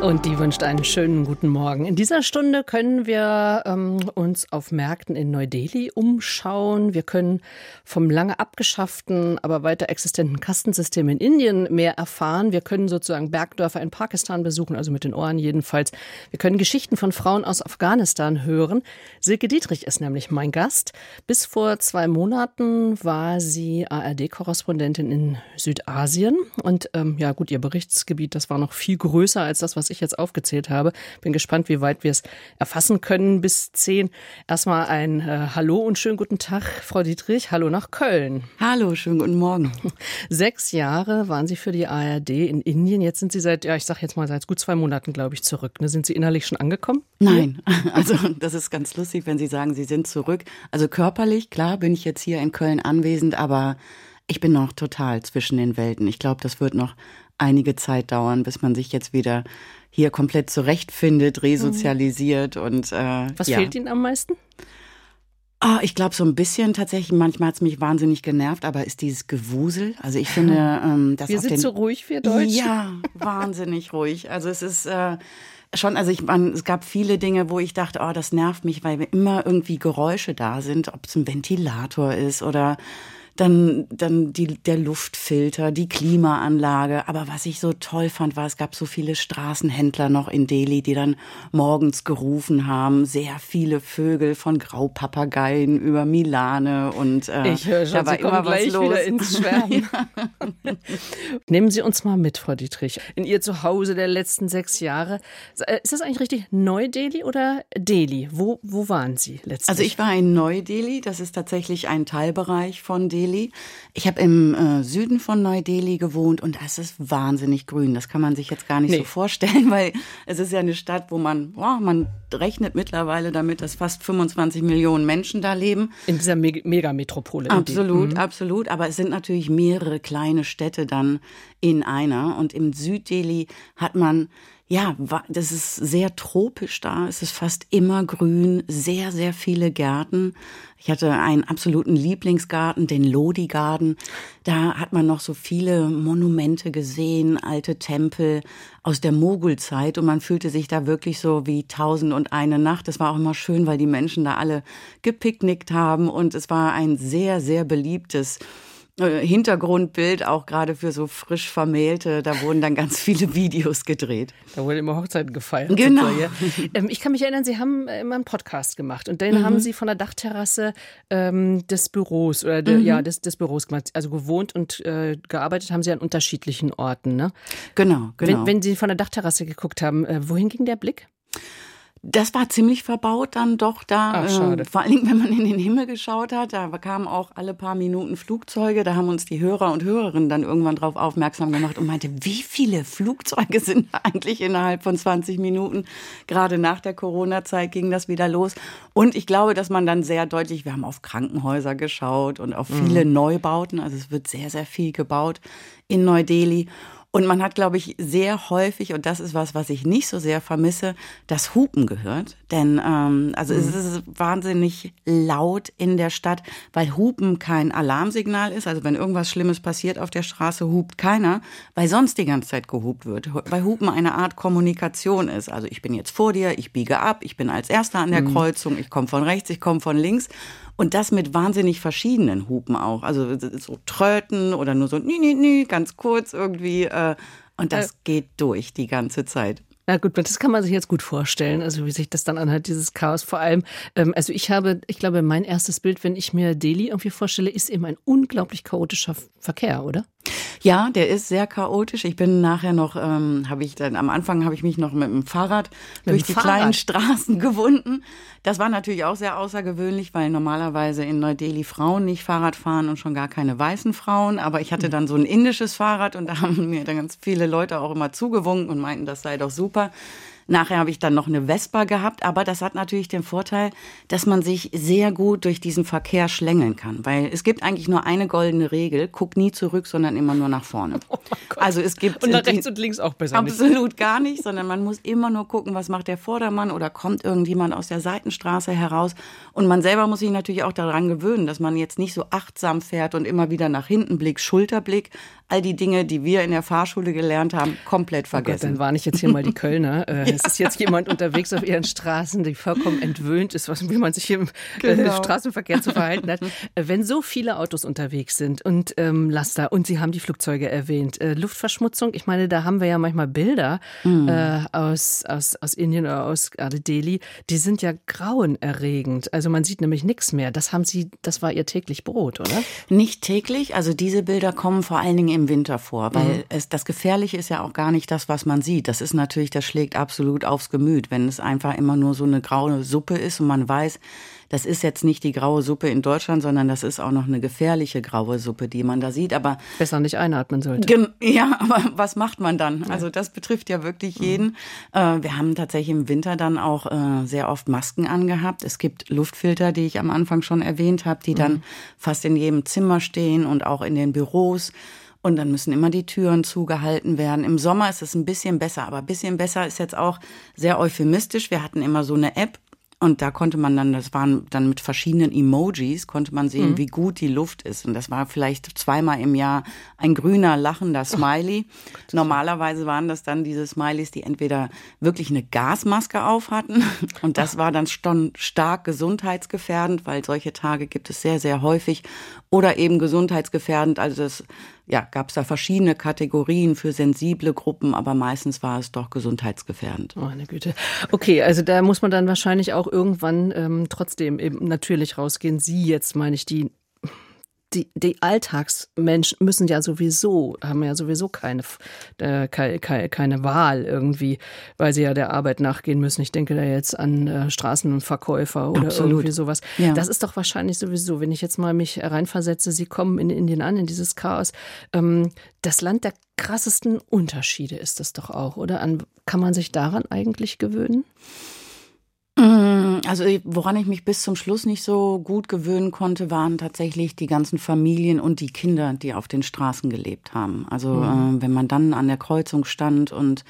Und die wünscht einen schönen guten Morgen. In dieser Stunde können wir ähm, uns auf Märkten in Neu-Delhi umschauen. Wir können vom lange abgeschafften, aber weiter existenten Kastensystem in Indien mehr erfahren. Wir können sozusagen Bergdörfer in Pakistan besuchen, also mit den Ohren jedenfalls. Wir können Geschichten von Frauen aus Afghanistan hören. Silke Dietrich ist nämlich mein Gast. Bis vor zwei Monaten war sie ARD-Korrespondentin in Südasien. Und ähm, ja gut, ihr Berichtsgebiet, das war noch viel größer als das, was ich jetzt aufgezählt habe. Bin gespannt, wie weit wir es erfassen können bis zehn. Erstmal ein äh, Hallo und schönen guten Tag, Frau Dietrich. Hallo nach Köln. Hallo, schönen guten Morgen. Sechs Jahre waren Sie für die ARD in Indien. Jetzt sind Sie seit, ja, ich sag jetzt mal seit gut zwei Monaten, glaube ich, zurück. Ne? Sind Sie innerlich schon angekommen? Nein, also das ist ganz lustig, wenn Sie sagen, Sie sind zurück. Also körperlich, klar, bin ich jetzt hier in Köln anwesend, aber ich bin noch total zwischen den Welten. Ich glaube, das wird noch einige Zeit dauern, bis man sich jetzt wieder hier komplett zurechtfindet, resozialisiert mhm. und äh, was ja. fehlt Ihnen am meisten? Ah, ich glaube so ein bisschen tatsächlich. Manchmal hat es mich wahnsinnig genervt, aber ist dieses Gewusel. Also ich finde, ähm, dass wir sind den, so ruhig, wir Deutschen. Ja, wahnsinnig ruhig. Also es ist äh, schon, also ich man, es gab viele Dinge, wo ich dachte, oh, das nervt mich, weil immer irgendwie Geräusche da sind, ob es ein Ventilator ist oder dann, dann die, der Luftfilter, die Klimaanlage. Aber was ich so toll fand, war, es gab so viele Straßenhändler noch in Delhi, die dann morgens gerufen haben. Sehr viele Vögel von Graupapageien über Milane und äh, ich höre schon, da war Sie immer gleich was los. wieder ins Schwärmen. Nehmen Sie uns mal mit, Frau Dietrich, in Ihr Zuhause der letzten sechs Jahre. Äh, ist das eigentlich richtig Neu-Delhi oder Delhi? Wo, wo waren Sie letztlich? Also ich war in Neu-Delhi. Das ist tatsächlich ein Teilbereich von Delhi. Neu-Delhi. Ich habe im äh, Süden von Neu-Delhi gewohnt und das ist wahnsinnig grün. Das kann man sich jetzt gar nicht nee. so vorstellen, weil es ist ja eine Stadt, wo man, oh, man rechnet mittlerweile damit, dass fast 25 Millionen Menschen da leben. In dieser Me Megametropole. Absolut, mhm. absolut. Aber es sind natürlich mehrere kleine Städte dann in einer. Und im Süd-Delhi hat man ja, das ist sehr tropisch da. Es ist fast immer grün, sehr, sehr viele Gärten. Ich hatte einen absoluten Lieblingsgarten, den Lodi Garden. Da hat man noch so viele Monumente gesehen, alte Tempel aus der Mogulzeit und man fühlte sich da wirklich so wie tausend und eine Nacht. Es war auch immer schön, weil die Menschen da alle gepicknickt haben und es war ein sehr, sehr beliebtes Hintergrundbild, auch gerade für so frisch Vermählte. Da wurden dann ganz viele Videos gedreht. Da wurden immer Hochzeiten gefeiert. Genau. Ähm, ich kann mich erinnern, Sie haben äh, immer einen Podcast gemacht und dann mhm. haben Sie von der Dachterrasse ähm, des Büros oder de, mhm. ja des, des Büros gemacht. Also gewohnt und äh, gearbeitet haben Sie an unterschiedlichen Orten, ne? Genau, genau. Wenn, wenn Sie von der Dachterrasse geguckt haben, äh, wohin ging der Blick? Das war ziemlich verbaut dann doch da. Ach, schade. Äh, vor allen Dingen, wenn man in den Himmel geschaut hat, da kamen auch alle paar Minuten Flugzeuge. Da haben uns die Hörer und Hörerinnen dann irgendwann drauf aufmerksam gemacht und meinte, wie viele Flugzeuge sind eigentlich innerhalb von 20 Minuten? Gerade nach der Corona-Zeit ging das wieder los. Und ich glaube, dass man dann sehr deutlich, wir haben auf Krankenhäuser geschaut und auf viele mhm. Neubauten. Also es wird sehr, sehr viel gebaut in Neu-Delhi. Und man hat, glaube ich, sehr häufig, und das ist was, was ich nicht so sehr vermisse, das Hupen gehört. Denn ähm, also mhm. es ist wahnsinnig laut in der Stadt, weil Hupen kein Alarmsignal ist. Also wenn irgendwas Schlimmes passiert auf der Straße, hupt keiner, weil sonst die ganze Zeit gehupt wird. Weil Hupen eine Art Kommunikation ist. Also ich bin jetzt vor dir, ich biege ab, ich bin als Erster an der mhm. Kreuzung, ich komme von rechts, ich komme von links. Und das mit wahnsinnig verschiedenen Hupen auch. Also so Tröten oder nur so nie, nie, nie, ganz kurz irgendwie. Äh, und das äh. geht durch die ganze Zeit. Na gut, das kann man sich jetzt gut vorstellen, also wie sich das dann anhört, dieses Chaos. Vor allem, ähm, also ich habe, ich glaube, mein erstes Bild, wenn ich mir Delhi irgendwie vorstelle, ist eben ein unglaublich chaotischer Verkehr, oder? Ja, der ist sehr chaotisch. Ich bin nachher noch, ähm, habe ich dann am Anfang habe ich mich noch mit dem Fahrrad mit durch die Fahrrad. kleinen Straßen gewunden. Das war natürlich auch sehr außergewöhnlich, weil normalerweise in Neu-Delhi Frauen nicht Fahrrad fahren und schon gar keine weißen Frauen. Aber ich hatte hm. dann so ein indisches Fahrrad und da haben mir dann ganz viele Leute auch immer zugewunken und meinten, das sei doch super. Nachher habe ich dann noch eine Vespa gehabt, aber das hat natürlich den Vorteil, dass man sich sehr gut durch diesen Verkehr schlängeln kann, weil es gibt eigentlich nur eine goldene Regel, guck nie zurück, sondern immer nur nach vorne. Oh also es gibt und nach rechts und links auch besser absolut nicht. gar nicht, sondern man muss immer nur gucken, was macht der Vordermann oder kommt irgendjemand aus der Seitenstraße heraus und man selber muss sich natürlich auch daran gewöhnen, dass man jetzt nicht so achtsam fährt und immer wieder nach hinten blickt, Schulterblick, all die Dinge, die wir in der Fahrschule gelernt haben, komplett vergessen. Oh Gott, dann warne ich jetzt hier mal die Kölner. Äh. Es ist jetzt jemand unterwegs auf ihren Straßen, die vollkommen entwöhnt ist, was, wie man sich im äh, genau. Straßenverkehr zu verhalten hat. Äh, wenn so viele Autos unterwegs sind und ähm, Laster, und Sie haben die Flugzeuge erwähnt, äh, Luftverschmutzung, ich meine, da haben wir ja manchmal Bilder mhm. äh, aus, aus, aus Indien oder aus gerade Delhi, die sind ja grauenerregend. Also man sieht nämlich nichts mehr. Das haben Sie, das war Ihr täglich Brot, oder? Nicht täglich. Also diese Bilder kommen vor allen Dingen im Winter vor, weil mhm. es, das Gefährliche ist ja auch gar nicht das, was man sieht. Das ist natürlich, das schlägt absolut aufs Gemüt, wenn es einfach immer nur so eine graue Suppe ist und man weiß, das ist jetzt nicht die graue Suppe in Deutschland, sondern das ist auch noch eine gefährliche graue Suppe, die man da sieht. Aber besser nicht einatmen sollte. Ja, aber was macht man dann? Also das betrifft ja wirklich jeden. Mhm. wir haben tatsächlich im Winter dann auch äh, sehr oft Masken angehabt. Es gibt Luftfilter, die ich am Anfang schon erwähnt habe, die dann mhm. fast in jedem Zimmer stehen und auch in den Büros. Und dann müssen immer die Türen zugehalten werden. Im Sommer ist es ein bisschen besser, aber ein bisschen besser ist jetzt auch sehr euphemistisch. Wir hatten immer so eine App, und da konnte man dann, das waren dann mit verschiedenen Emojis, konnte man sehen, mhm. wie gut die Luft ist. Und das war vielleicht zweimal im Jahr ein grüner, lachender Smiley. Oh, Normalerweise waren das dann diese Smileys, die entweder wirklich eine Gasmaske auf hatten. Und das war dann schon stark gesundheitsgefährdend, weil solche Tage gibt es sehr, sehr häufig. Oder eben gesundheitsgefährdend. Also das ja, gab es da verschiedene Kategorien für sensible Gruppen, aber meistens war es doch gesundheitsgefährdend. Meine Güte. Okay, also da muss man dann wahrscheinlich auch irgendwann ähm, trotzdem eben natürlich rausgehen. Sie jetzt, meine ich, die die, die Alltagsmenschen müssen ja sowieso, haben ja sowieso keine, äh, keine, keine Wahl irgendwie, weil sie ja der Arbeit nachgehen müssen. Ich denke da jetzt an äh, Straßenverkäufer oder Absolut. irgendwie sowas. Ja. Das ist doch wahrscheinlich sowieso, wenn ich jetzt mal mich reinversetze, sie kommen in Indien an, in dieses Chaos. Ähm, das Land der krassesten Unterschiede ist das doch auch, oder? An, kann man sich daran eigentlich gewöhnen? Mm, also woran ich mich bis zum Schluss nicht so gut gewöhnen konnte, waren tatsächlich die ganzen Familien und die Kinder, die auf den Straßen gelebt haben. Also mhm. äh, wenn man dann an der Kreuzung stand und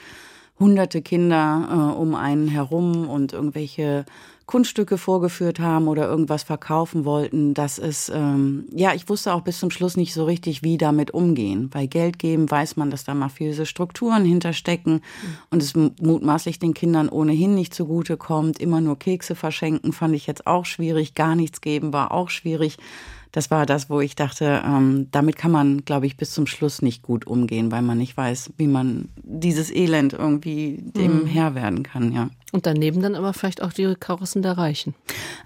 hunderte Kinder äh, um einen herum und irgendwelche Kunststücke vorgeführt haben oder irgendwas verkaufen wollten, das ist, ähm, ja, ich wusste auch bis zum Schluss nicht so richtig, wie damit umgehen. Bei Geld geben weiß man, dass da mafiöse Strukturen hinterstecken mhm. und es mutmaßlich den Kindern ohnehin nicht zugute kommt. Immer nur Kekse verschenken fand ich jetzt auch schwierig. Gar nichts geben war auch schwierig das war das, wo ich dachte, ähm, damit kann man, glaube ich, bis zum Schluss nicht gut umgehen, weil man nicht weiß, wie man dieses Elend irgendwie dem mhm. Herr werden kann, ja. Und daneben dann aber vielleicht auch die Karossen der Reichen.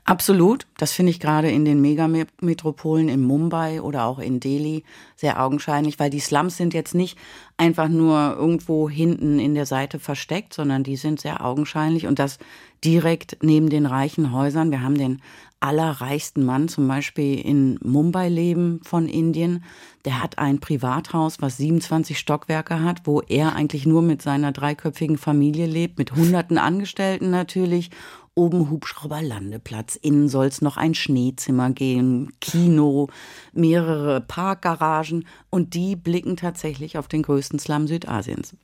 Absolut. Das finde ich gerade in den Megametropolen in Mumbai oder auch in Delhi sehr augenscheinlich, weil die Slums sind jetzt nicht einfach nur irgendwo hinten in der Seite versteckt, sondern die sind sehr augenscheinlich und das direkt neben den reichen Häusern. Wir haben den allerreichsten Mann zum Beispiel in Mumbai leben von Indien. Der hat ein Privathaus, was 27 Stockwerke hat, wo er eigentlich nur mit seiner dreiköpfigen Familie lebt, mit hunderten Angestellten natürlich. Oben Hubschrauberlandeplatz, innen soll es noch ein Schneezimmer gehen, Kino, mehrere Parkgaragen und die blicken tatsächlich auf den größten Slum Südasiens.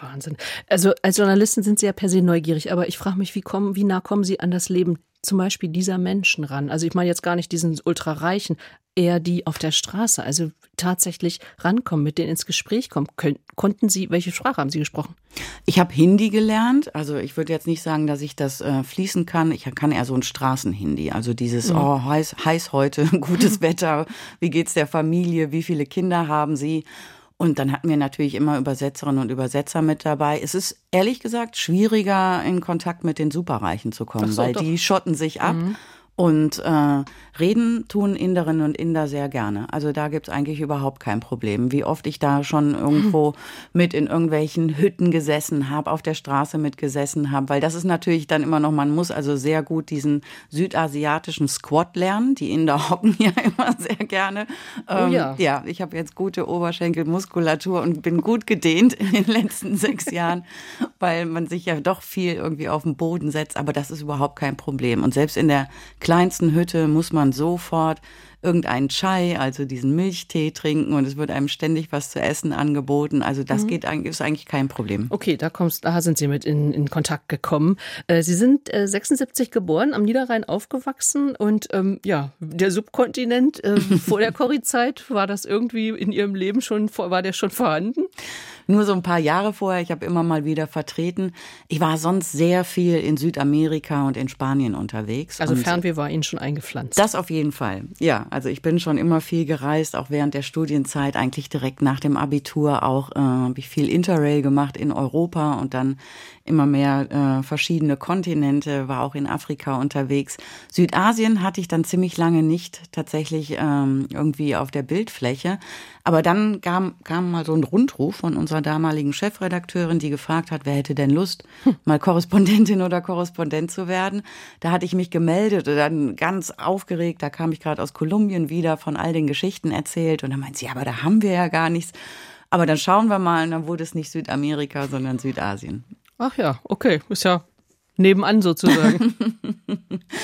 Wahnsinn. Also als Journalistin sind Sie ja per se neugierig, aber ich frage mich, wie, kommen, wie nah kommen Sie an das Leben zum Beispiel dieser Menschen ran? Also ich meine jetzt gar nicht diesen ultrareichen, eher die auf der Straße, also tatsächlich rankommen, mit denen ins Gespräch kommen. Können, konnten Sie, welche Sprache haben Sie gesprochen? Ich habe Hindi gelernt. Also ich würde jetzt nicht sagen, dass ich das äh, fließen kann. Ich kann eher so ein Straßenhindi. Also dieses, mhm. oh, heiß, heiß heute, gutes Wetter, wie geht's der Familie, wie viele Kinder haben Sie? Und dann hatten wir natürlich immer Übersetzerinnen und Übersetzer mit dabei. Es ist ehrlich gesagt schwieriger, in Kontakt mit den Superreichen zu kommen, so, weil doch. die schotten sich ab. Mhm. Und äh, reden tun Inderinnen und Inder sehr gerne. Also da gibt's eigentlich überhaupt kein Problem. Wie oft ich da schon irgendwo mit in irgendwelchen Hütten gesessen habe, auf der Straße mitgesessen habe, weil das ist natürlich dann immer noch, man muss also sehr gut diesen südasiatischen Squat lernen. Die Inder hocken ja immer sehr gerne. Oh ja. Ähm, ja, ich habe jetzt gute Oberschenkelmuskulatur und bin gut gedehnt in den letzten sechs Jahren, weil man sich ja doch viel irgendwie auf den Boden setzt. Aber das ist überhaupt kein Problem. Und selbst in der kleinsten Hütte muss man sofort irgendeinen Chai, also diesen Milchtee trinken und es wird einem ständig was zu essen angeboten. Also das geht eigentlich, ist eigentlich kein Problem. Okay, da kommst, da sind Sie mit in, in Kontakt gekommen. Äh, Sie sind äh, 76 geboren, am Niederrhein aufgewachsen und ähm, ja, der Subkontinent äh, vor der Corrie-Zeit, war das irgendwie in Ihrem Leben schon, war der schon vorhanden? Nur so ein paar Jahre vorher, ich habe immer mal wieder vertreten. Ich war sonst sehr viel in Südamerika und in Spanien unterwegs. Also Fernweh war Ihnen schon eingepflanzt. Das auf jeden Fall. Ja, also ich bin schon immer viel gereist, auch während der Studienzeit, eigentlich direkt nach dem Abitur auch äh, habe ich viel Interrail gemacht in Europa und dann immer mehr äh, verschiedene Kontinente, war auch in Afrika unterwegs. Südasien hatte ich dann ziemlich lange nicht tatsächlich ähm, irgendwie auf der Bildfläche. Aber dann kam, kam mal so ein Rundruf von unserer damaligen Chefredakteurin, die gefragt hat, wer hätte denn Lust, mal Korrespondentin oder Korrespondent zu werden. Da hatte ich mich gemeldet und dann ganz aufgeregt, da kam ich gerade aus Kolumbien wieder, von all den Geschichten erzählt und dann meint sie, ja, aber da haben wir ja gar nichts. Aber dann schauen wir mal, und dann wurde es nicht Südamerika, sondern Südasien. Ach ja, okay, ist ja nebenan sozusagen.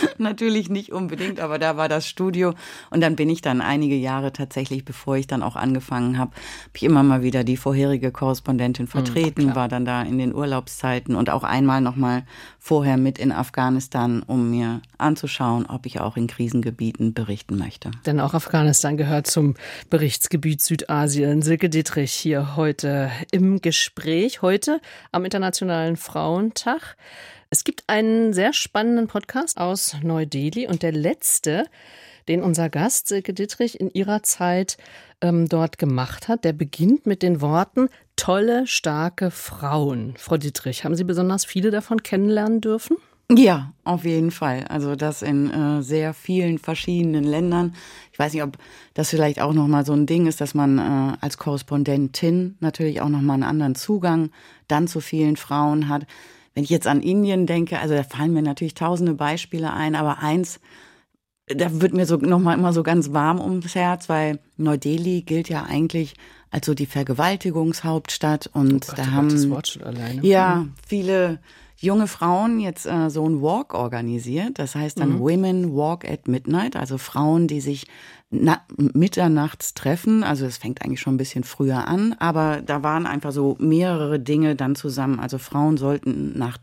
Natürlich nicht unbedingt, aber da war das Studio und dann bin ich dann einige Jahre tatsächlich, bevor ich dann auch angefangen habe, habe ich immer mal wieder die vorherige Korrespondentin vertreten, klar. war dann da in den Urlaubszeiten und auch einmal noch mal vorher mit in Afghanistan, um mir anzuschauen, ob ich auch in Krisengebieten berichten möchte. Denn auch Afghanistan gehört zum Berichtsgebiet Südasien. Silke Dietrich hier heute im Gespräch, heute am Internationalen Frauentag. Es gibt einen sehr spannenden Podcast aus Neu-Delhi und der letzte, den unser Gast Silke Dittrich in ihrer Zeit ähm, dort gemacht hat, der beginnt mit den Worten tolle, starke Frauen. Frau Dittrich, haben Sie besonders viele davon kennenlernen dürfen? Ja, auf jeden Fall. Also das in äh, sehr vielen verschiedenen Ländern. Ich weiß nicht, ob das vielleicht auch noch mal so ein Ding ist, dass man äh, als Korrespondentin natürlich auch noch mal einen anderen Zugang dann zu vielen Frauen hat. Wenn ich jetzt an Indien denke, also da fallen mir natürlich tausende Beispiele ein, aber eins, da wird mir so nochmal immer so ganz warm ums Herz, weil Neu-Delhi gilt ja eigentlich als so die Vergewaltigungshauptstadt und Oh Gott, da haben das Wort schon alleine. ja viele junge Frauen jetzt äh, so ein Walk organisiert. Das heißt dann Women Walk at Midnight, also Frauen, die sich na mitternachts treffen. Also es fängt eigentlich schon ein bisschen früher an, aber da waren einfach so mehrere Dinge dann zusammen. Also Frauen sollten nach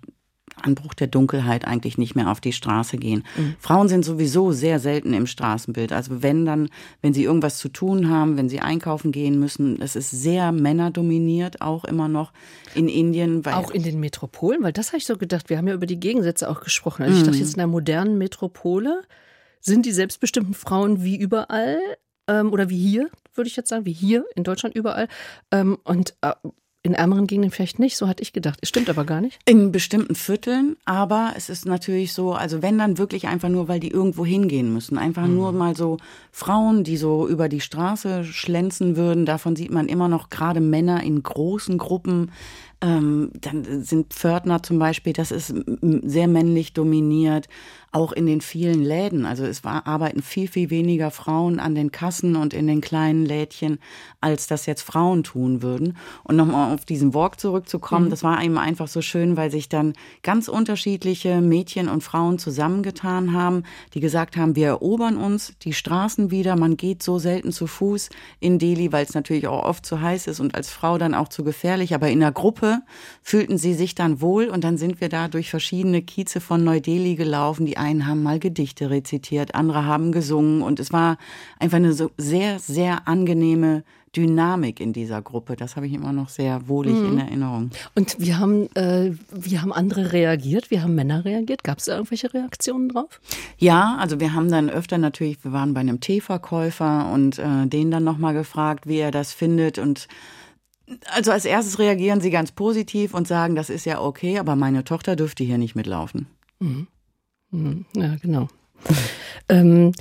Anbruch der Dunkelheit eigentlich nicht mehr auf die Straße gehen. Frauen sind sowieso sehr selten im Straßenbild. Also wenn dann, wenn sie irgendwas zu tun haben, wenn sie einkaufen gehen müssen, es ist sehr männerdominiert, auch immer noch in Indien. Auch in den Metropolen, weil das habe ich so gedacht, wir haben ja über die Gegensätze auch gesprochen. Also ich dachte jetzt in der modernen Metropole sind die selbstbestimmten Frauen wie überall ähm, oder wie hier, würde ich jetzt sagen, wie hier in Deutschland überall. Ähm, und äh, in ärmeren Gegenden vielleicht nicht, so hatte ich gedacht. Stimmt aber gar nicht. In bestimmten Vierteln, aber es ist natürlich so, also wenn dann wirklich einfach nur, weil die irgendwo hingehen müssen, einfach nur mal so Frauen, die so über die Straße schlänzen würden, davon sieht man immer noch gerade Männer in großen Gruppen. Ähm, dann sind Pförtner zum Beispiel, das ist sehr männlich dominiert, auch in den vielen Läden. Also es war, arbeiten viel, viel weniger Frauen an den Kassen und in den kleinen Lädchen, als das jetzt Frauen tun würden. Und nochmal auf diesen Walk zurückzukommen, das war eben einfach so schön, weil sich dann ganz unterschiedliche Mädchen und Frauen zusammengetan haben, die gesagt haben, wir erobern uns die Straßen wieder. Man geht so selten zu Fuß in Delhi, weil es natürlich auch oft zu heiß ist und als Frau dann auch zu gefährlich. Aber in der Gruppe fühlten sie sich dann wohl und dann sind wir da durch verschiedene Kieze von Neu-Delhi gelaufen. Die einen haben mal Gedichte rezitiert, andere haben gesungen und es war einfach eine so sehr, sehr angenehme Dynamik in dieser Gruppe. Das habe ich immer noch sehr wohlig in Erinnerung. Und wie haben, äh, wie haben andere reagiert? Wie haben Männer reagiert? Gab es da irgendwelche Reaktionen drauf? Ja, also wir haben dann öfter natürlich, wir waren bei einem Teeverkäufer und äh, den dann nochmal gefragt, wie er das findet und also als erstes reagieren sie ganz positiv und sagen, das ist ja okay, aber meine Tochter dürfte hier nicht mitlaufen. Mhm, Ja, genau. ähm,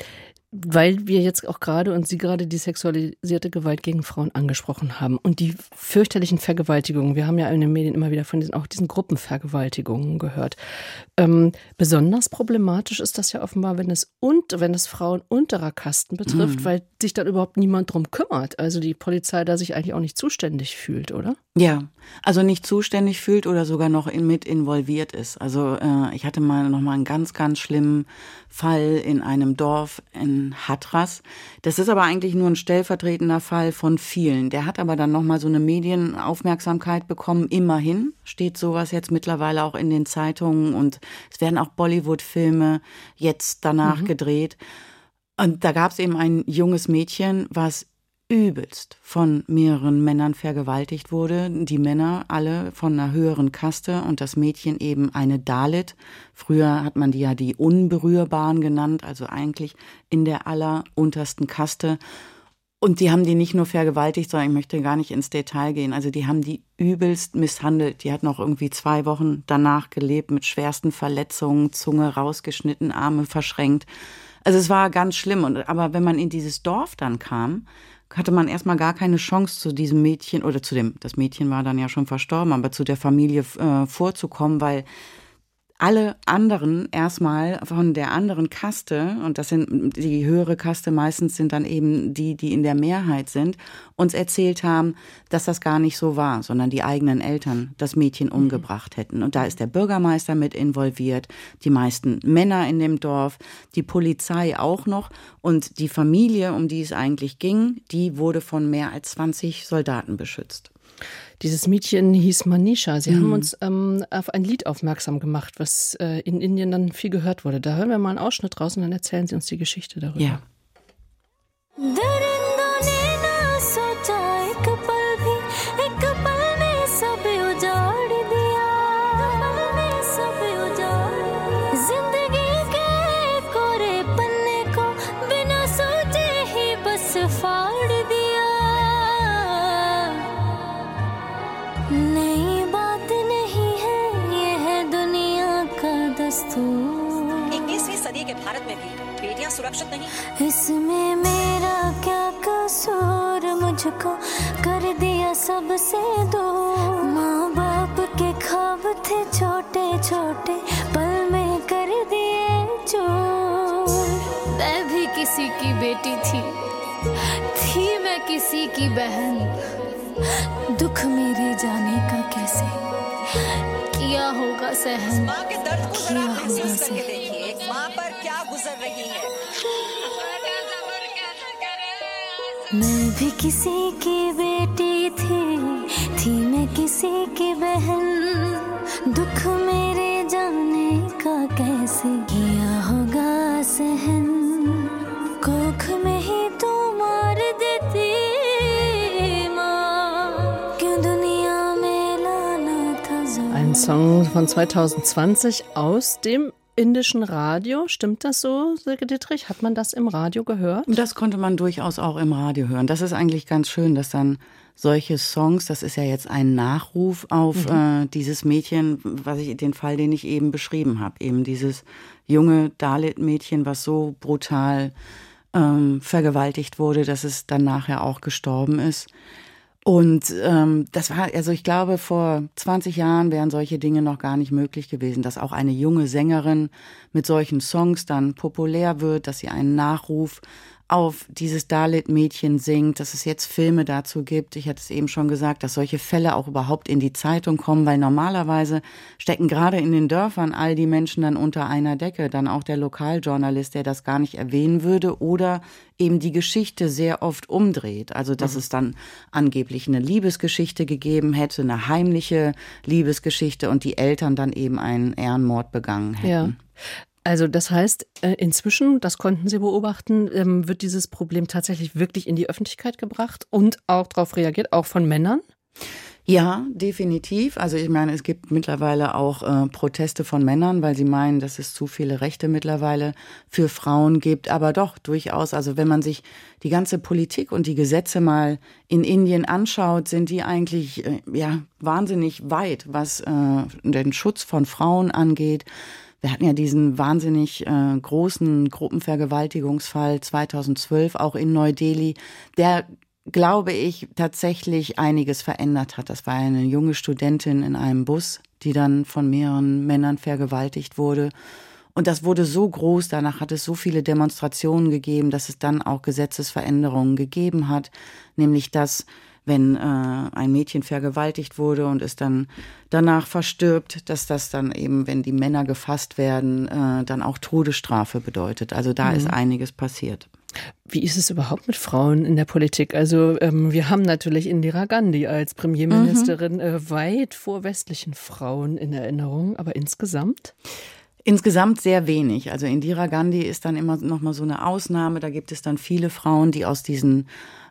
weil wir jetzt auch gerade und Sie gerade die sexualisierte Gewalt gegen Frauen angesprochen haben und die fürchterlichen Vergewaltigungen. Wir haben ja in den Medien immer wieder von diesen, auch diesen Gruppenvergewaltigungen gehört. Ähm, besonders problematisch ist das ja offenbar, wenn es und wenn es Frauen unterer Kasten betrifft, mhm. weil sich dann überhaupt niemand drum kümmert. Also die Polizei da sich eigentlich auch nicht zuständig fühlt, oder? Ja, also nicht zuständig fühlt oder sogar noch in, mit involviert ist. Also äh, ich hatte mal noch mal einen ganz, ganz schlimmen Fall in einem Dorf in Hatras. Das ist aber eigentlich nur ein stellvertretender Fall von vielen. Der hat aber dann noch mal so eine Medienaufmerksamkeit bekommen. Immerhin steht sowas jetzt mittlerweile auch in den Zeitungen und es werden auch Bollywood-Filme jetzt danach mhm. gedreht. Und da gab es eben ein junges Mädchen, was übelst von mehreren Männern vergewaltigt wurde. Die Männer alle von einer höheren Kaste und das Mädchen eben eine Dalit. Früher hat man die ja die Unberührbaren genannt, also eigentlich in der alleruntersten Kaste. Und die haben die nicht nur vergewaltigt, sondern ich möchte gar nicht ins Detail gehen. Also die haben die übelst misshandelt. Die hat noch irgendwie zwei Wochen danach gelebt mit schwersten Verletzungen, Zunge rausgeschnitten, Arme verschränkt. Also es war ganz schlimm. Und, aber wenn man in dieses Dorf dann kam, hatte man erstmal gar keine Chance zu diesem Mädchen oder zu dem, das Mädchen war dann ja schon verstorben, aber zu der Familie äh, vorzukommen, weil alle anderen erstmal von der anderen Kaste, und das sind die höhere Kaste meistens sind dann eben die, die in der Mehrheit sind, uns erzählt haben, dass das gar nicht so war, sondern die eigenen Eltern das Mädchen mhm. umgebracht hätten. Und da ist der Bürgermeister mit involviert, die meisten Männer in dem Dorf, die Polizei auch noch und die Familie, um die es eigentlich ging, die wurde von mehr als 20 Soldaten beschützt. Dieses Mädchen hieß Manisha. Sie mhm. haben uns ähm, auf ein Lied aufmerksam gemacht, was äh, in Indien dann viel gehört wurde. Da hören wir mal einen Ausschnitt raus und dann erzählen Sie uns die Geschichte darüber. Ja. सुरक्षित नहीं। इसमें मेरा क्या कसूर? मुझको कर दिया सबसे दो माँ बाप के खाब थे छोटे छोटे पल में कर दिए चोर। मैं भी किसी की बेटी थी थी मैं किसी की बहन। दुख मेरे जाने का कैसे? किया होगा सहन किया होगा सहन। माँ पर क्या गुजर रही है? मैं भी किसी की बेटी थी थी मैं किसी की बहन दुख मेरे जाने का कैसे किया होगा सहन कोख में ही तो मार देती Ein Song von 2020 aus dem indischen Radio. Stimmt das so, Silke Dittrich? Hat man das im Radio gehört? Das konnte man durchaus auch im Radio hören. Das ist eigentlich ganz schön, dass dann solche Songs, das ist ja jetzt ein Nachruf auf mhm. äh, dieses Mädchen, was ich den Fall, den ich eben beschrieben habe, eben dieses junge Dalit-Mädchen, was so brutal ähm, vergewaltigt wurde, dass es dann nachher auch gestorben ist. Und ähm, das war, also ich glaube, vor 20 Jahren wären solche Dinge noch gar nicht möglich gewesen, dass auch eine junge Sängerin mit solchen Songs dann populär wird, dass sie einen Nachruf auf dieses Dalit-Mädchen singt, dass es jetzt Filme dazu gibt. Ich hatte es eben schon gesagt, dass solche Fälle auch überhaupt in die Zeitung kommen, weil normalerweise stecken gerade in den Dörfern all die Menschen dann unter einer Decke, dann auch der Lokaljournalist, der das gar nicht erwähnen würde oder eben die Geschichte sehr oft umdreht. Also, dass mhm. es dann angeblich eine Liebesgeschichte gegeben hätte, eine heimliche Liebesgeschichte und die Eltern dann eben einen Ehrenmord begangen hätten. Ja. Also das heißt, äh, inzwischen, das konnten Sie beobachten, ähm, wird dieses Problem tatsächlich wirklich in die Öffentlichkeit gebracht und auch darauf reagiert, auch von Männern? Ja, definitiv. Also ich meine, es gibt mittlerweile auch äh, Proteste von Männern, weil sie meinen, dass es zu viele Rechte mittlerweile für Frauen gibt. Aber doch, durchaus. Also wenn man sich die ganze Politik und die Gesetze mal in Indien anschaut, sind die eigentlich äh, ja wahnsinnig weit, was äh, den Schutz von Frauen angeht Wir hatten ja diesen wahnsinnig äh, großen Gruppenvergewaltigungsfall 2012 auch in Neu-Delhi, der glaube ich, tatsächlich einiges verändert hat. Das war eine junge Studentin in einem Bus, die dann von mehreren Männern vergewaltigt wurde. Und das wurde so groß, danach hat es so viele Demonstrationen gegeben, dass es dann auch Gesetzesveränderungen gegeben hat, nämlich dass wenn äh, ein Mädchen vergewaltigt wurde und es dann danach verstirbt, dass das dann eben, wenn die Männer gefasst werden, äh, dann auch Todesstrafe bedeutet. Also da mhm. ist einiges passiert. Wie ist es überhaupt mit Frauen in der Politik? Also ähm, wir haben natürlich Indira Gandhi als Premierministerin mhm. äh, weit vor westlichen Frauen in Erinnerung, aber insgesamt? Insgesamt sehr wenig. Also Indira Gandhi ist dann immer noch mal so eine Ausnahme. Da gibt es dann viele Frauen, die aus diesen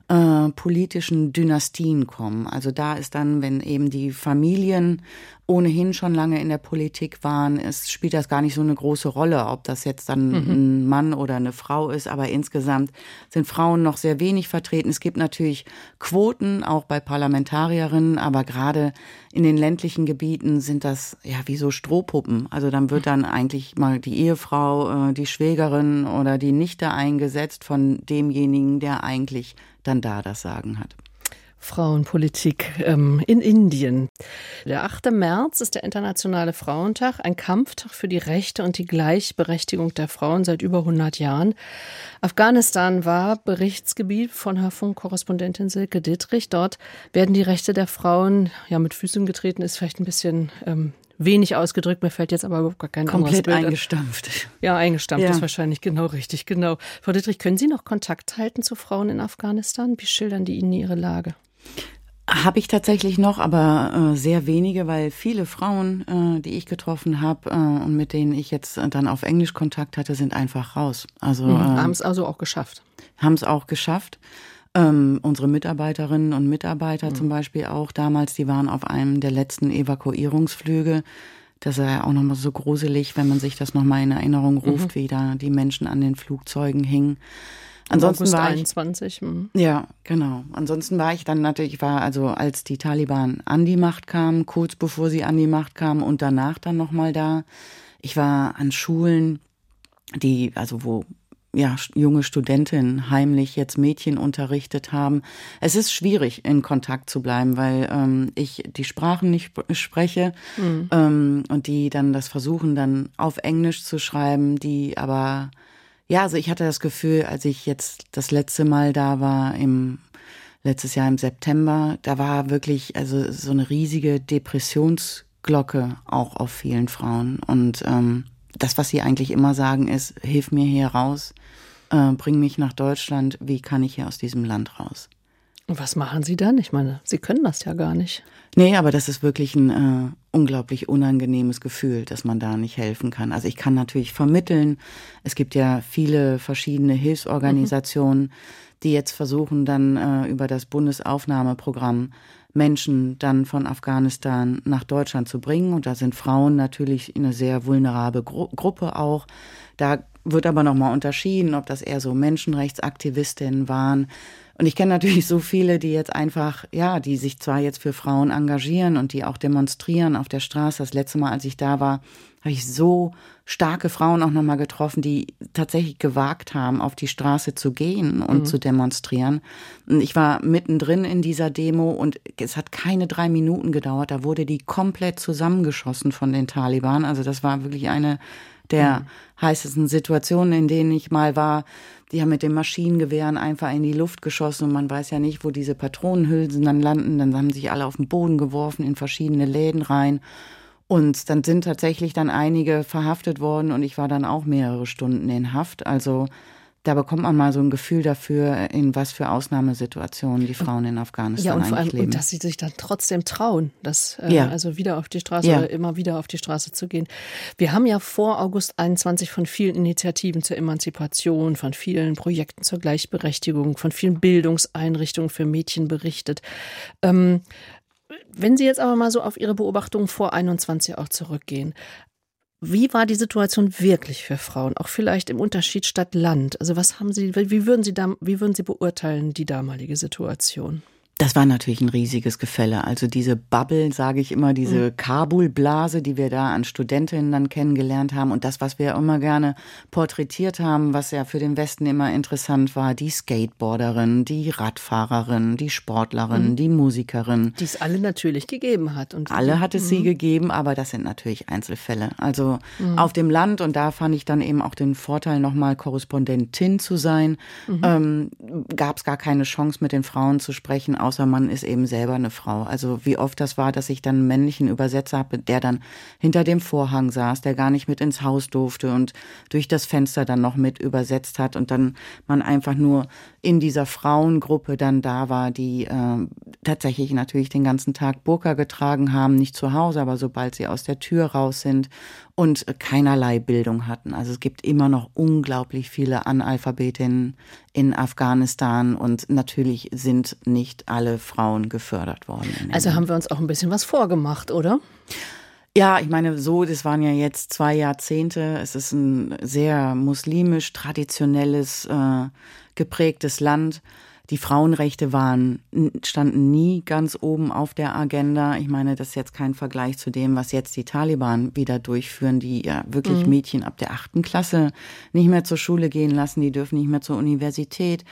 äh, politischen Dynastien kommen. Also da ist dann, wenn eben die Familien ohnehin schon lange in der Politik waren, es spielt das gar nicht so eine große Rolle, ob das jetzt dann mhm. ein Mann oder eine Frau ist. Aber insgesamt sind Frauen noch sehr wenig vertreten. Es gibt natürlich Quoten, auch bei Parlamentarierinnen, aber gerade in den ländlichen Gebieten sind das ja wie so Strohpuppen. Also dann wird dann eigentlich mal die Ehefrau, äh, die Schwägerin oder die Nichte eingesetzt von demjenigen, der eigentlich dann da das Sagen hat. Frauenpolitik ähm, in Indien. Der 8. März ist der Internationale Frauentag, ein Kampftag für die Rechte und die Gleichberechtigung der Frauen seit über 100 Jahren. Afghanistan war Berichtsgebiet von Hörfunk-Korrespondentin Silke Dittrich. Dort werden die Rechte der Frauen ja mit Füßen getreten, ist vielleicht ein bisschen ähm, wenig ausgedrückt. Mir fällt jetzt aber überhaupt gar kein Komplett Bild. eingestampft. Ja, eingestampft ja. ist wahrscheinlich genau richtig, genau. Frau Dittrich, können Sie noch Kontakt halten zu Frauen in Afghanistan? Wie schildern die Ihnen ihre Lage? Habe ich tatsächlich noch, aber äh, sehr wenige, weil viele Frauen, äh, die ich getroffen habe äh, und mit denen ich jetzt dann auf Englisch Kontakt hatte, sind einfach raus. Also mhm, ähm, haben es also auch geschafft. Haben es auch geschafft. Ähm, unsere Mitarbeiterinnen und Mitarbeiter mhm. zum Beispiel auch damals, die waren auf einem der letzten Evakuierungsflüge. Das ist ja auch nochmal so gruselig, wenn man sich das nochmal in Erinnerung ruft, mhm. wie da die Menschen an den Flugzeugen hingen. Ansonsten August war 21. Ich, hm. ja, genau. Ansonsten war ich dann natürlich, ich war also als die Taliban an die Macht kamen, kurz bevor sie an die Macht kamen und danach dann nochmal da. Ich war an Schulen, die, also wo ja, junge Studentinnen heimlich jetzt Mädchen unterrichtet haben. Es ist schwierig, in Kontakt zu bleiben, weil ähm, ich die Sprachen nicht spreche mhm. ähm, und die dann das versuchen, dann auf Englisch zu schreiben, die aber ja, also ich hatte das Gefühl, als ich jetzt das letzte Mal da war, im letztes Jahr im September, da war wirklich also so eine riesige Depressionsglocke auch auf vielen Frauen. Und ähm, das, was sie eigentlich immer sagen, ist, hilf mir hier raus, äh, bring mich nach Deutschland, wie kann ich hier aus diesem Land raus? Und was machen Sie dann? Ich meine, Sie können das ja gar nicht. Nee, aber das ist wirklich ein äh, unglaublich unangenehmes Gefühl, dass man da nicht helfen kann. Also ich kann natürlich vermitteln. Es gibt ja viele verschiedene Hilfsorganisationen, mhm. die jetzt versuchen dann äh, über das Bundesaufnahmeprogramm Menschen dann von Afghanistan nach Deutschland zu bringen. Und da sind Frauen natürlich eine sehr vulnerable Gru Gruppe auch. Da wird aber nochmal unterschieden, ob das eher so Menschenrechtsaktivistinnen waren und ich kenne natürlich so viele, die jetzt einfach, ja, die sich zwar jetzt für Frauen engagieren und die auch demonstrieren auf der Straße. Das letzte Mal, als ich da war, habe ich so starke Frauen auch nochmal getroffen, die tatsächlich gewagt haben, auf die Straße zu gehen und mhm. zu demonstrieren. Und ich war mittendrin in dieser Demo und es hat keine drei Minuten gedauert. Da wurde die komplett zusammengeschossen von den Taliban. Also das war wirklich eine der mhm. heißesten Situationen, in denen ich mal war. Die haben mit den Maschinengewehren einfach in die Luft geschossen und man weiß ja nicht, wo diese Patronenhülsen dann landen. Dann haben sich alle auf den Boden geworfen in verschiedene Läden rein. Und dann sind tatsächlich dann einige verhaftet worden und ich war dann auch mehrere Stunden in Haft. Also da bekommt man mal so ein Gefühl dafür, in was für Ausnahmesituationen die Frauen in Afghanistan ja, und vor allem, leben. Und dass sie sich dann trotzdem trauen, das äh, ja. also wieder auf die Straße ja. oder immer wieder auf die Straße zu gehen. Wir haben ja vor August 21 von vielen Initiativen zur Emanzipation, von vielen Projekten zur Gleichberechtigung, von vielen Bildungseinrichtungen für Mädchen berichtet. Ähm, wenn Sie jetzt aber mal so auf Ihre Beobachtungen vor 21 auch zurückgehen, wie war die Situation wirklich für Frauen, auch vielleicht im Unterschied Stadt-Land? Also was haben Sie, wie würden Sie da, wie würden Sie beurteilen die damalige Situation? Das war natürlich ein riesiges Gefälle. Also diese Bubble, sage ich immer, diese mhm. Kabul-Blase, die wir da an Studentinnen dann kennengelernt haben und das, was wir immer gerne porträtiert haben, was ja für den Westen immer interessant war, die Skateboarderin, die Radfahrerin, die Sportlerin, mhm. die Musikerin. Die es alle natürlich gegeben hat. Und alle hat es mhm. sie gegeben, aber das sind natürlich Einzelfälle. Also mhm. auf dem Land und da fand ich dann eben auch den Vorteil, nochmal Korrespondentin zu sein, mhm. ähm, gab es gar keine Chance, mit den Frauen zu sprechen, außer man ist eben selber eine Frau. Also wie oft das war, dass ich dann einen männlichen Übersetzer habe, der dann hinter dem Vorhang saß, der gar nicht mit ins Haus durfte und durch das Fenster dann noch mit übersetzt hat und dann man einfach nur in dieser Frauengruppe dann da war, die äh, tatsächlich natürlich den ganzen Tag Burka getragen haben, nicht zu Hause, aber sobald sie aus der Tür raus sind und keinerlei Bildung hatten. Also es gibt immer noch unglaublich viele Analphabetinnen in Afghanistan und natürlich sind nicht alle Frauen gefördert worden. Also haben wir uns auch ein bisschen was vorgemacht, oder? Ja, ich meine, so, das waren ja jetzt zwei Jahrzehnte. Es ist ein sehr muslimisch, traditionelles, äh, geprägtes Land. Die Frauenrechte waren, standen nie ganz oben auf der Agenda. Ich meine, das ist jetzt kein Vergleich zu dem, was jetzt die Taliban wieder durchführen, die ja wirklich mhm. Mädchen ab der achten Klasse nicht mehr zur Schule gehen lassen, die dürfen nicht mehr zur Universität.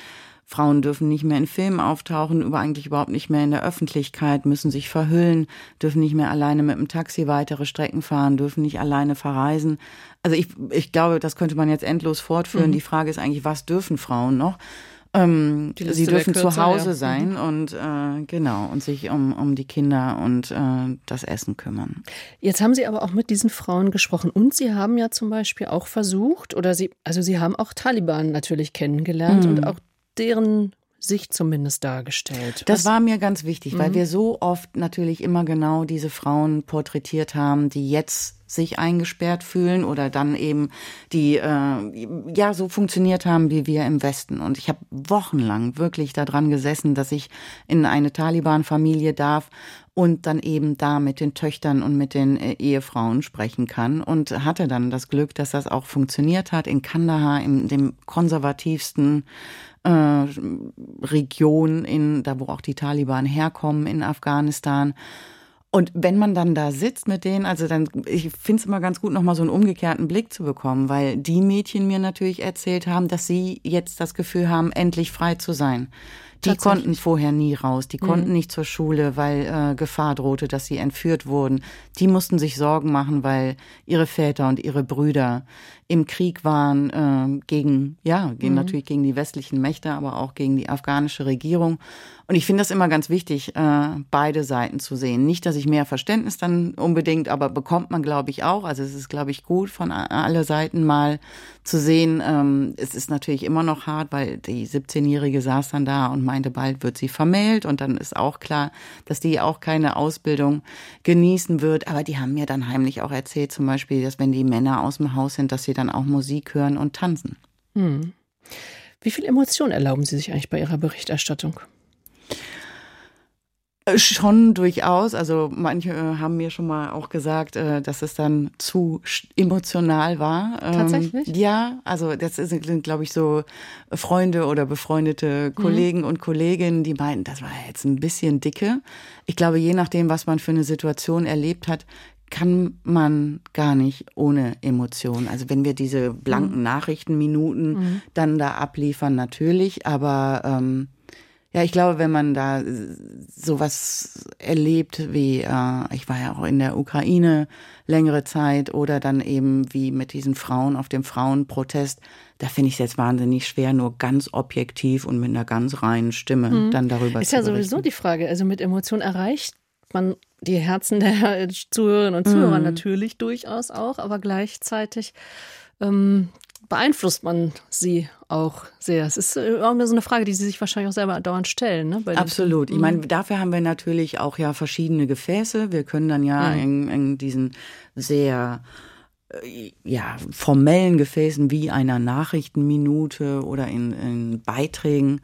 Frauen dürfen nicht mehr in Filmen auftauchen, über eigentlich überhaupt nicht mehr in der Öffentlichkeit, müssen sich verhüllen, dürfen nicht mehr alleine mit dem Taxi weitere Strecken fahren, dürfen nicht alleine verreisen. Also ich, ich glaube, das könnte man jetzt endlos fortführen. Mhm. Die Frage ist eigentlich, was dürfen Frauen noch? Ähm, sie dürfen kürzer, zu Hause ja. sein mhm. und äh, genau und sich um, um die Kinder und äh, das Essen kümmern. Jetzt haben Sie aber auch mit diesen Frauen gesprochen und Sie haben ja zum Beispiel auch versucht oder Sie also Sie haben auch Taliban natürlich kennengelernt mhm. und auch deren Sicht zumindest dargestellt. Das Was? war mir ganz wichtig, mhm. weil wir so oft natürlich immer genau diese Frauen porträtiert haben, die jetzt sich eingesperrt fühlen oder dann eben die äh, ja so funktioniert haben wie wir im Westen. Und ich habe wochenlang wirklich daran gesessen, dass ich in eine Taliban-Familie darf und dann eben da mit den Töchtern und mit den äh, Ehefrauen sprechen kann und hatte dann das Glück, dass das auch funktioniert hat in Kandahar, in dem konservativsten äh, Region, in, da wo auch die Taliban herkommen in Afghanistan. Und wenn man dann da sitzt mit denen, also dann, ich finde es immer ganz gut, nochmal so einen umgekehrten Blick zu bekommen, weil die Mädchen mir natürlich erzählt haben, dass sie jetzt das Gefühl haben, endlich frei zu sein. Die konnten vorher nie raus, die konnten mhm. nicht zur Schule, weil äh, Gefahr drohte, dass sie entführt wurden. Die mussten sich Sorgen machen, weil ihre Väter und ihre Brüder im Krieg waren äh, gegen, ja, gegen, mhm. natürlich gegen die westlichen Mächte, aber auch gegen die afghanische Regierung. Und ich finde das immer ganz wichtig, äh, beide Seiten zu sehen. Nicht, dass ich mehr Verständnis dann unbedingt, aber bekommt man, glaube ich, auch. Also es ist, glaube ich, gut, von alle Seiten mal zu sehen. Ähm, es ist natürlich immer noch hart, weil die 17-Jährige saß dann da und meinte, bald wird sie vermählt. Und dann ist auch klar, dass die auch keine Ausbildung genießen wird. Aber die haben mir dann heimlich auch erzählt, zum Beispiel, dass wenn die Männer aus dem Haus sind, dass sie dann auch Musik hören und tanzen. Hm. Wie viel Emotion erlauben Sie sich eigentlich bei Ihrer Berichterstattung? Schon durchaus. Also manche äh, haben mir schon mal auch gesagt, äh, dass es dann zu emotional war. Ähm, Tatsächlich? Ja, also das sind, glaube ich, so Freunde oder befreundete. Kollegen mhm. und Kolleginnen, die meinten, das war jetzt ein bisschen dicke. Ich glaube, je nachdem, was man für eine Situation erlebt hat, kann man gar nicht ohne Emotionen. Also wenn wir diese blanken mhm. Nachrichtenminuten mhm. dann da abliefern, natürlich, aber ähm, ja, ich glaube, wenn man da sowas erlebt, wie äh, ich war ja auch in der Ukraine längere Zeit oder dann eben wie mit diesen Frauen auf dem Frauenprotest, da finde ich es jetzt wahnsinnig schwer, nur ganz objektiv und mit einer ganz reinen Stimme mhm. dann darüber Ist zu ja sowieso die Frage, also mit Emotionen erreicht man die Herzen der Zuhörerinnen und Zuhörer mhm. natürlich durchaus auch, aber gleichzeitig ähm, beeinflusst man sie auch sehr. Es ist äh, auch so eine Frage, die sie sich wahrscheinlich auch selber dauernd stellen. Ne, Absolut. Ich meine, dafür haben wir natürlich auch ja verschiedene Gefäße. Wir können dann ja mhm. in, in diesen sehr äh, ja, formellen Gefäßen wie einer Nachrichtenminute oder in, in Beiträgen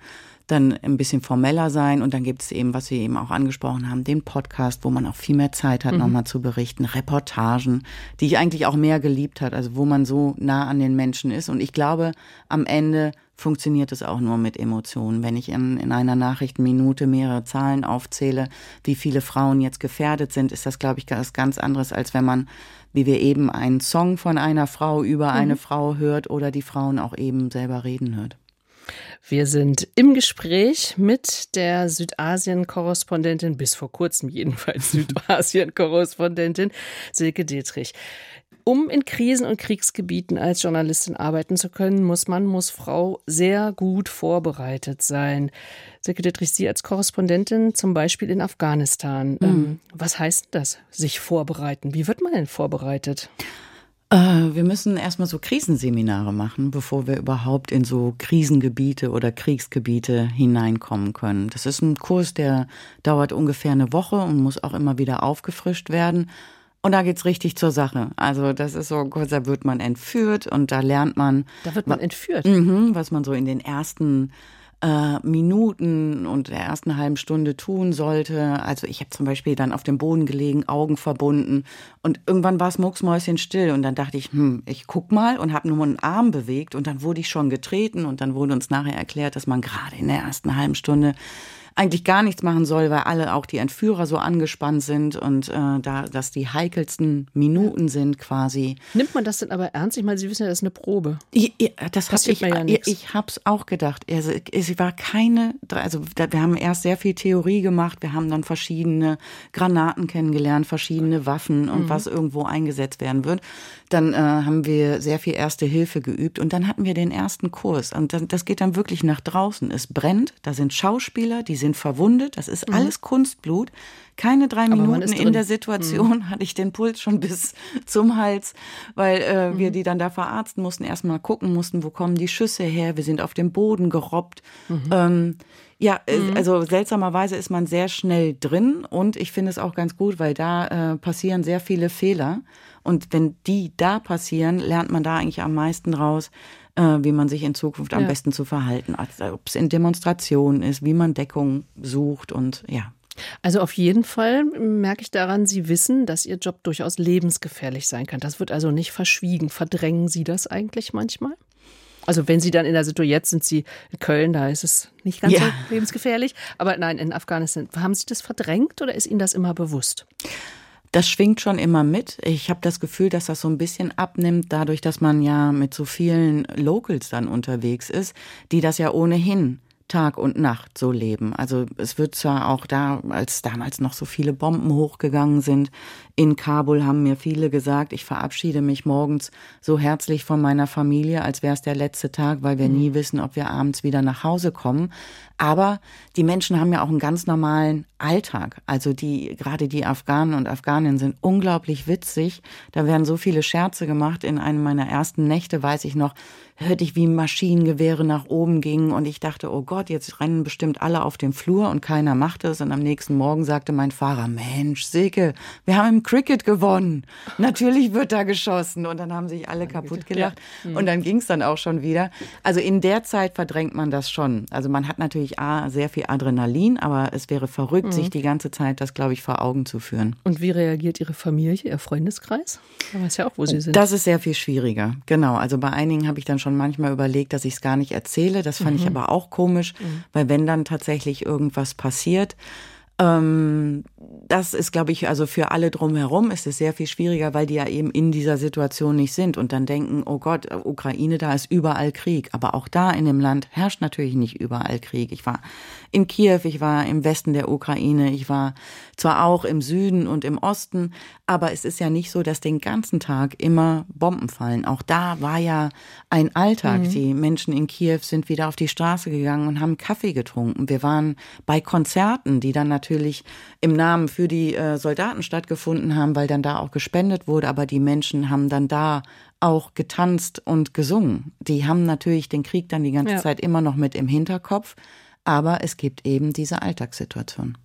dann ein bisschen formeller sein. Und dann gibt es eben, was wir eben auch angesprochen haben, den Podcast, wo man auch viel mehr Zeit hat, mhm. nochmal zu berichten, Reportagen, die ich eigentlich auch mehr geliebt hat, also wo man so nah an den Menschen ist. Und ich glaube, am Ende funktioniert es auch nur mit Emotionen. Wenn ich in, in einer Nachrichtenminute mehrere Zahlen aufzähle, wie viele Frauen jetzt gefährdet sind, ist das, glaube ich, was ganz anderes, als wenn man, wie wir eben, einen Song von einer Frau über mhm. eine Frau hört oder die Frauen auch eben selber reden hört. Wir sind im Gespräch mit der Südasien-Korrespondentin, bis vor kurzem jedenfalls Südasien-Korrespondentin Silke Dietrich. Um in Krisen- und Kriegsgebieten als Journalistin arbeiten zu können, muss man, muss Frau sehr gut vorbereitet sein. Silke Dietrich, Sie als Korrespondentin zum Beispiel in Afghanistan. Mhm. was heißt das, sich vorbereiten? Wie wird man denn vorbereitet? Äh, wir müssen erstmal so Krisenseminare machen, bevor wir überhaupt in so Krisengebiete oder Kriegsgebiete hineinkommen können. Das ist ein Kurs, der dauert ungefähr eine Woche und muss auch immer wieder aufgefrischt werden. Und da geht's richtig zur Sache. Also das ist so, da wird man entführt und da lernt man. Da wird man entführt. Mh, was man so in den ersten äh, Minuten und der ersten halben Stunde tun sollte. Also ich habe zum Beispiel dann auf dem Boden gelegen, Augen verbunden und irgendwann war es mucksmäuschen still und dann dachte ich, hm, ich guck mal und habe nur einen Arm bewegt und dann wurde ich schon getreten und dann wurde uns nachher erklärt, dass man gerade in der ersten halben Stunde eigentlich gar nichts machen soll, weil alle auch die Entführer so angespannt sind und äh, da dass die heikelsten Minuten sind quasi. Nimmt man das denn aber ernst? Ich meine, Sie wissen ja, das ist eine Probe. Ich, das habe ich, ja ich, ich habe es auch gedacht. Also, es war keine, also wir haben erst sehr viel Theorie gemacht, wir haben dann verschiedene Granaten kennengelernt, verschiedene Waffen und mhm. was irgendwo eingesetzt werden wird. Dann äh, haben wir sehr viel Erste Hilfe geübt und dann hatten wir den ersten Kurs und das geht dann wirklich nach draußen. Es brennt, da sind Schauspieler, die sind verwundet, das ist mhm. alles Kunstblut. Keine drei Aber Minuten in der Situation mhm. hatte ich den Puls schon bis zum Hals, weil äh, mhm. wir die dann da verarzten mussten, erstmal gucken mussten, wo kommen die Schüsse her. Wir sind auf dem Boden gerobbt. Mhm. Ähm, ja, äh, mhm. also seltsamerweise ist man sehr schnell drin und ich finde es auch ganz gut, weil da äh, passieren sehr viele Fehler. Und wenn die da passieren, lernt man da eigentlich am meisten raus, äh, wie man sich in Zukunft am ja. besten zu verhalten, also, ob es in Demonstrationen ist, wie man Deckung sucht und ja. Also auf jeden Fall merke ich daran, Sie wissen, dass Ihr Job durchaus lebensgefährlich sein kann. Das wird also nicht verschwiegen. Verdrängen Sie das eigentlich manchmal? Also wenn Sie dann in der Situation, jetzt sind Sie in Köln, da ist es nicht ganz ja. so lebensgefährlich, aber nein, in Afghanistan, haben Sie das verdrängt oder ist Ihnen das immer bewusst? Das schwingt schon immer mit. Ich habe das Gefühl, dass das so ein bisschen abnimmt, dadurch, dass man ja mit so vielen Locals dann unterwegs ist, die das ja ohnehin Tag und Nacht so leben. Also es wird zwar auch da, als damals noch so viele Bomben hochgegangen sind, in Kabul haben mir viele gesagt, ich verabschiede mich morgens so herzlich von meiner Familie, als wäre es der letzte Tag, weil wir mhm. nie wissen, ob wir abends wieder nach Hause kommen. Aber die Menschen haben ja auch einen ganz normalen Alltag. Also die, gerade die Afghanen und Afghaninnen sind unglaublich witzig. Da werden so viele Scherze gemacht. In einem meiner ersten Nächte weiß ich noch, hörte ich, wie Maschinengewehre nach oben gingen und ich dachte, oh Gott, jetzt rennen bestimmt alle auf dem Flur und keiner macht es. Und am nächsten Morgen sagte mein Fahrer, Mensch, Silke, wir haben im Cricket gewonnen. Natürlich wird da geschossen. Und dann haben sich alle kaputt gelacht. Und dann ging es dann auch schon wieder. Also in der Zeit verdrängt man das schon. Also man hat natürlich A, sehr viel Adrenalin, aber es wäre verrückt, mhm. sich die ganze Zeit das, glaube ich, vor Augen zu führen. Und wie reagiert Ihre Familie, Ihr Freundeskreis? Man weiß ja auch, wo Sie sind. Das ist sehr viel schwieriger. Genau. Also bei einigen habe ich dann schon manchmal überlegt, dass ich es gar nicht erzähle. Das fand mhm. ich aber auch komisch, mhm. weil wenn dann tatsächlich irgendwas passiert, das ist, glaube ich, also für alle drumherum ist es sehr viel schwieriger, weil die ja eben in dieser Situation nicht sind und dann denken, oh Gott, Ukraine, da ist überall Krieg. Aber auch da in dem Land herrscht natürlich nicht überall Krieg. Ich war in Kiew, ich war im Westen der Ukraine, ich war zwar auch im Süden und im Osten, aber es ist ja nicht so, dass den ganzen Tag immer Bomben fallen. Auch da war ja ein Alltag. Mhm. Die Menschen in Kiew sind wieder auf die Straße gegangen und haben Kaffee getrunken. Wir waren bei Konzerten, die dann natürlich im Namen für die äh, Soldaten stattgefunden haben, weil dann da auch gespendet wurde, aber die Menschen haben dann da auch getanzt und gesungen. Die haben natürlich den Krieg dann die ganze ja. Zeit immer noch mit im Hinterkopf. Aber es gibt eben diese Alltagssituation.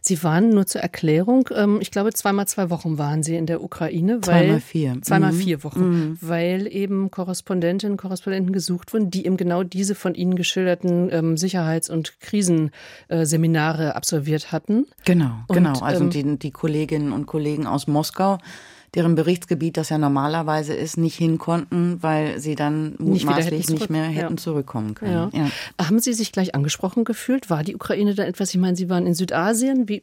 Sie waren nur zur Erklärung, ähm, ich glaube, zweimal zwei Wochen waren Sie in der Ukraine. Weil, zweimal vier. Zweimal mhm. vier Wochen, mhm. weil eben Korrespondentinnen und Korrespondenten gesucht wurden, die eben genau diese von Ihnen geschilderten ähm, Sicherheits- und Krisenseminare absolviert hatten. Genau, und, genau. Also ähm, die, die Kolleginnen und Kollegen aus Moskau, deren Berichtsgebiet das ja normalerweise ist, nicht hin konnten, weil sie dann mutmaßlich nicht, nicht mehr hätten ja. zurückkommen können. Ja. Ja. Haben Sie sich gleich angesprochen gefühlt? War die Ukraine da etwas? Ich meine, Sie waren in Südasien. Wie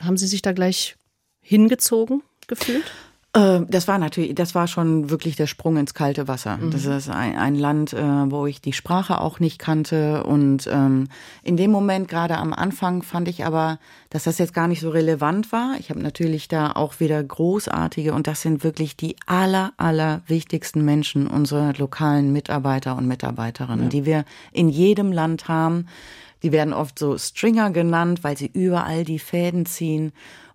haben Sie sich da gleich hingezogen gefühlt? Ähm, das war natürlich, das war schon wirklich der Sprung ins kalte Wasser. Mhm. Das ist ein, ein Land, äh, wo ich die Sprache auch nicht kannte. Und ähm, in dem Moment, gerade am Anfang, fand ich aber, dass das jetzt gar nicht so relevant war. Ich habe natürlich da auch wieder großartige, und das sind wirklich die aller, aller wichtigsten Menschen, unsere lokalen Mitarbeiter und Mitarbeiterinnen, ja. die wir in jedem Land haben. Die werden oft so Stringer genannt, weil sie überall die Fäden ziehen.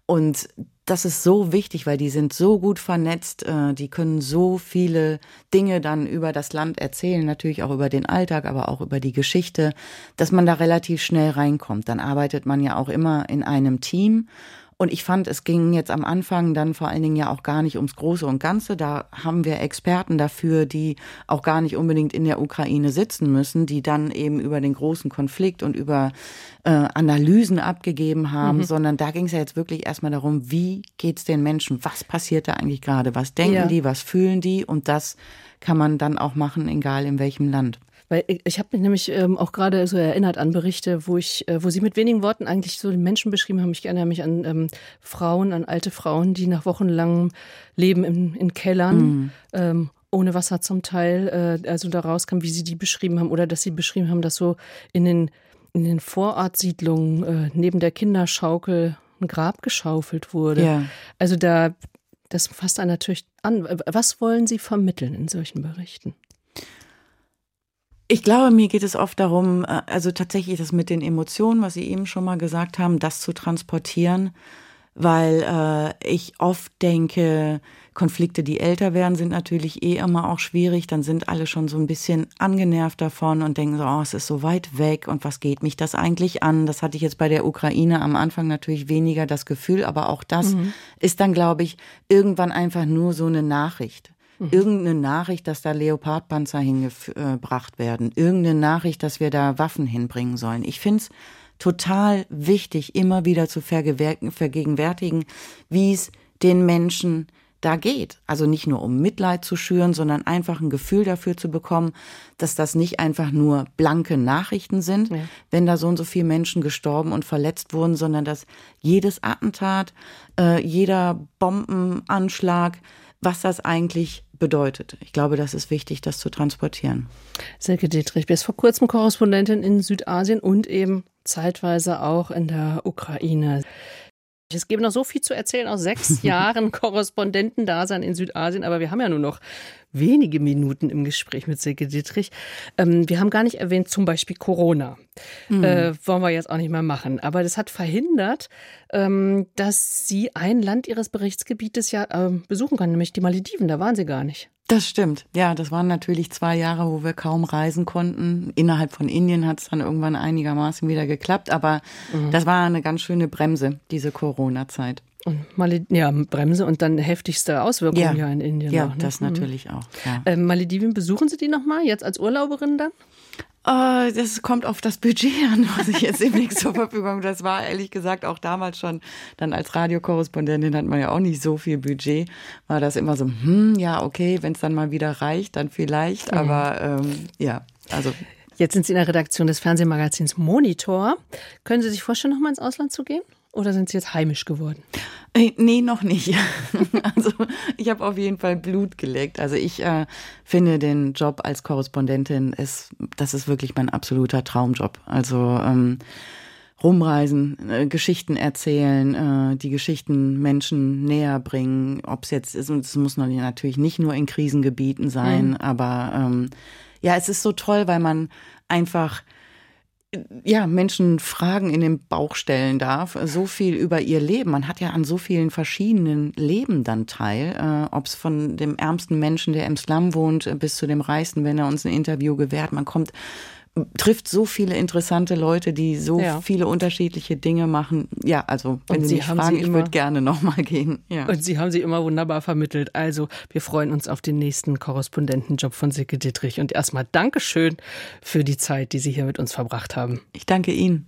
Und das ist so wichtig, weil die sind so gut vernetzt, äh, die können so viele Dinge dann über das Land erzählen, natürlich auch über den Alltag, aber auch über die Geschichte, dass man da relativ schnell reinkommt. Dann arbeitet man ja auch immer in einem Team und ich fand, es ging jetzt am Anfang dann vor allen Dingen ja auch gar nicht ums Große und Ganze. Da haben wir Experten dafür, die auch gar nicht unbedingt in der Ukraine sitzen müssen, die dann eben über den großen Konflikt und über äh, Analysen abgegeben haben, mhm. sondern da ging es ja jetzt wirklich erstmal darum, wie geht's den Menschen? Was passiert da eigentlich gerade? Was denken ja. die? Was fühlen die? Und das kann man dann auch machen, egal in welchem Land. Weil ich, habe mich nämlich ähm, auch gerade so erinnert an Berichte, wo ich, äh, wo sie mit wenigen Worten eigentlich so den Menschen beschrieben haben. Ich erinnere mich an ähm, Frauen, an alte Frauen, die nach wochenlangem Leben in, in Kellern mhm. ähm, ohne Wasser zum Teil, äh, also da rauskam, wie sie die beschrieben haben oder dass sie beschrieben haben, dass so in den, in den Vorortsiedlungen äh, neben der Kinderschaukel ein Grab geschaufelt wurde. Ja. Also da, das fasst einen natürlich an. Was wollen Sie vermitteln in solchen Berichten? Ich glaube, mir geht es oft darum, äh, also tatsächlich das mit den Emotionen, was Sie eben schon mal gesagt haben, das zu transportieren, weil äh, ich oft denke, Konflikte, die älter werden, sind natürlich eh immer auch schwierig. Dann sind alle schon so ein bisschen angenervt davon und denken so, oh, es ist so weit weg und was geht mich das eigentlich an? Das hatte ich jetzt bei der Ukraine am Anfang natürlich weniger das Gefühl, aber auch das mhm. ist dann, glaube ich, irgendwann einfach nur so eine Nachricht. Mhm. Irgendeine Nachricht, dass da Leopardpanzer hingebracht werden. Irgendeine Nachricht, dass wir da Waffen hinbringen sollen. Ich finde es total wichtig, immer wieder zu vergegenwärtigen, wie es den Menschen da geht. Also nicht nur um Mitleid zu schüren, sondern einfach ein Gefühl dafür zu bekommen, dass das nicht einfach nur blanke Nachrichten sind, ja. wenn da so und so viele Menschen gestorben und verletzt wurden, sondern dass jedes Attentat, äh, jeder Bombenanschlag, was das eigentlich bedeutet. Ich glaube, das ist wichtig, das zu transportieren. Silke Dietrich, bist vor kurzem Korrespondentin in Südasien und eben zeitweise auch in der Ukraine. Es gäbe noch so viel zu erzählen aus sechs Jahren Korrespondentendasein in Südasien, aber wir haben ja nur noch wenige Minuten im Gespräch mit Silke Dietrich. Ähm, wir haben gar nicht erwähnt, zum Beispiel Corona. Mhm. Äh, wollen wir jetzt auch nicht mehr machen. Aber das hat verhindert, ähm, dass Sie ein Land Ihres Berichtsgebietes ja ähm, besuchen können, nämlich die Malediven. Da waren Sie gar nicht. Das stimmt. Ja, das waren natürlich zwei Jahre, wo wir kaum reisen konnten. Innerhalb von Indien hat es dann irgendwann einigermaßen wieder geklappt, aber mhm. das war eine ganz schöne Bremse, diese Corona-Zeit. Und Malediven, ja, Bremse und dann heftigste Auswirkungen ja, ja in Indien. Ja, auch, ne? das mhm. natürlich auch. Ja. Ähm, Malediven, besuchen Sie die nochmal, jetzt als Urlauberin dann? Uh, das kommt auf das Budget an, was ich jetzt demnächst zur Verfügung habe. Das war ehrlich gesagt auch damals schon, dann als Radiokorrespondentin hat man ja auch nicht so viel Budget. War das immer so, hm, ja, okay, wenn es dann mal wieder reicht, dann vielleicht. Mhm. Aber ähm, ja, also. Jetzt sind Sie in der Redaktion des Fernsehmagazins Monitor. Können Sie sich vorstellen, nochmal ins Ausland zu gehen? Oder sind Sie jetzt heimisch geworden? Äh, nee, noch nicht. Also ich habe auf jeden Fall Blut geleckt. Also ich äh, finde den Job als Korrespondentin, ist, das ist wirklich mein absoluter Traumjob. Also ähm, rumreisen, äh, Geschichten erzählen, äh, die Geschichten Menschen näher bringen. Ob es jetzt ist, und es muss natürlich nicht nur in Krisengebieten sein, mhm. aber ähm, ja, es ist so toll, weil man einfach ja, Menschen Fragen in den Bauch stellen darf, so viel über ihr Leben. Man hat ja an so vielen verschiedenen Leben dann teil, äh, ob es von dem ärmsten Menschen, der im Slum wohnt, bis zu dem reichsten, wenn er uns ein Interview gewährt. Man kommt trifft so viele interessante Leute, die so ja. viele unterschiedliche Dinge machen. Ja, also wenn und Sie, mich fragen, ich würde gerne nochmal gehen. Ja. Und Sie haben sie immer wunderbar vermittelt. Also wir freuen uns auf den nächsten Korrespondentenjob von Silke Dietrich. Und erstmal Dankeschön für die Zeit, die Sie hier mit uns verbracht haben. Ich danke Ihnen.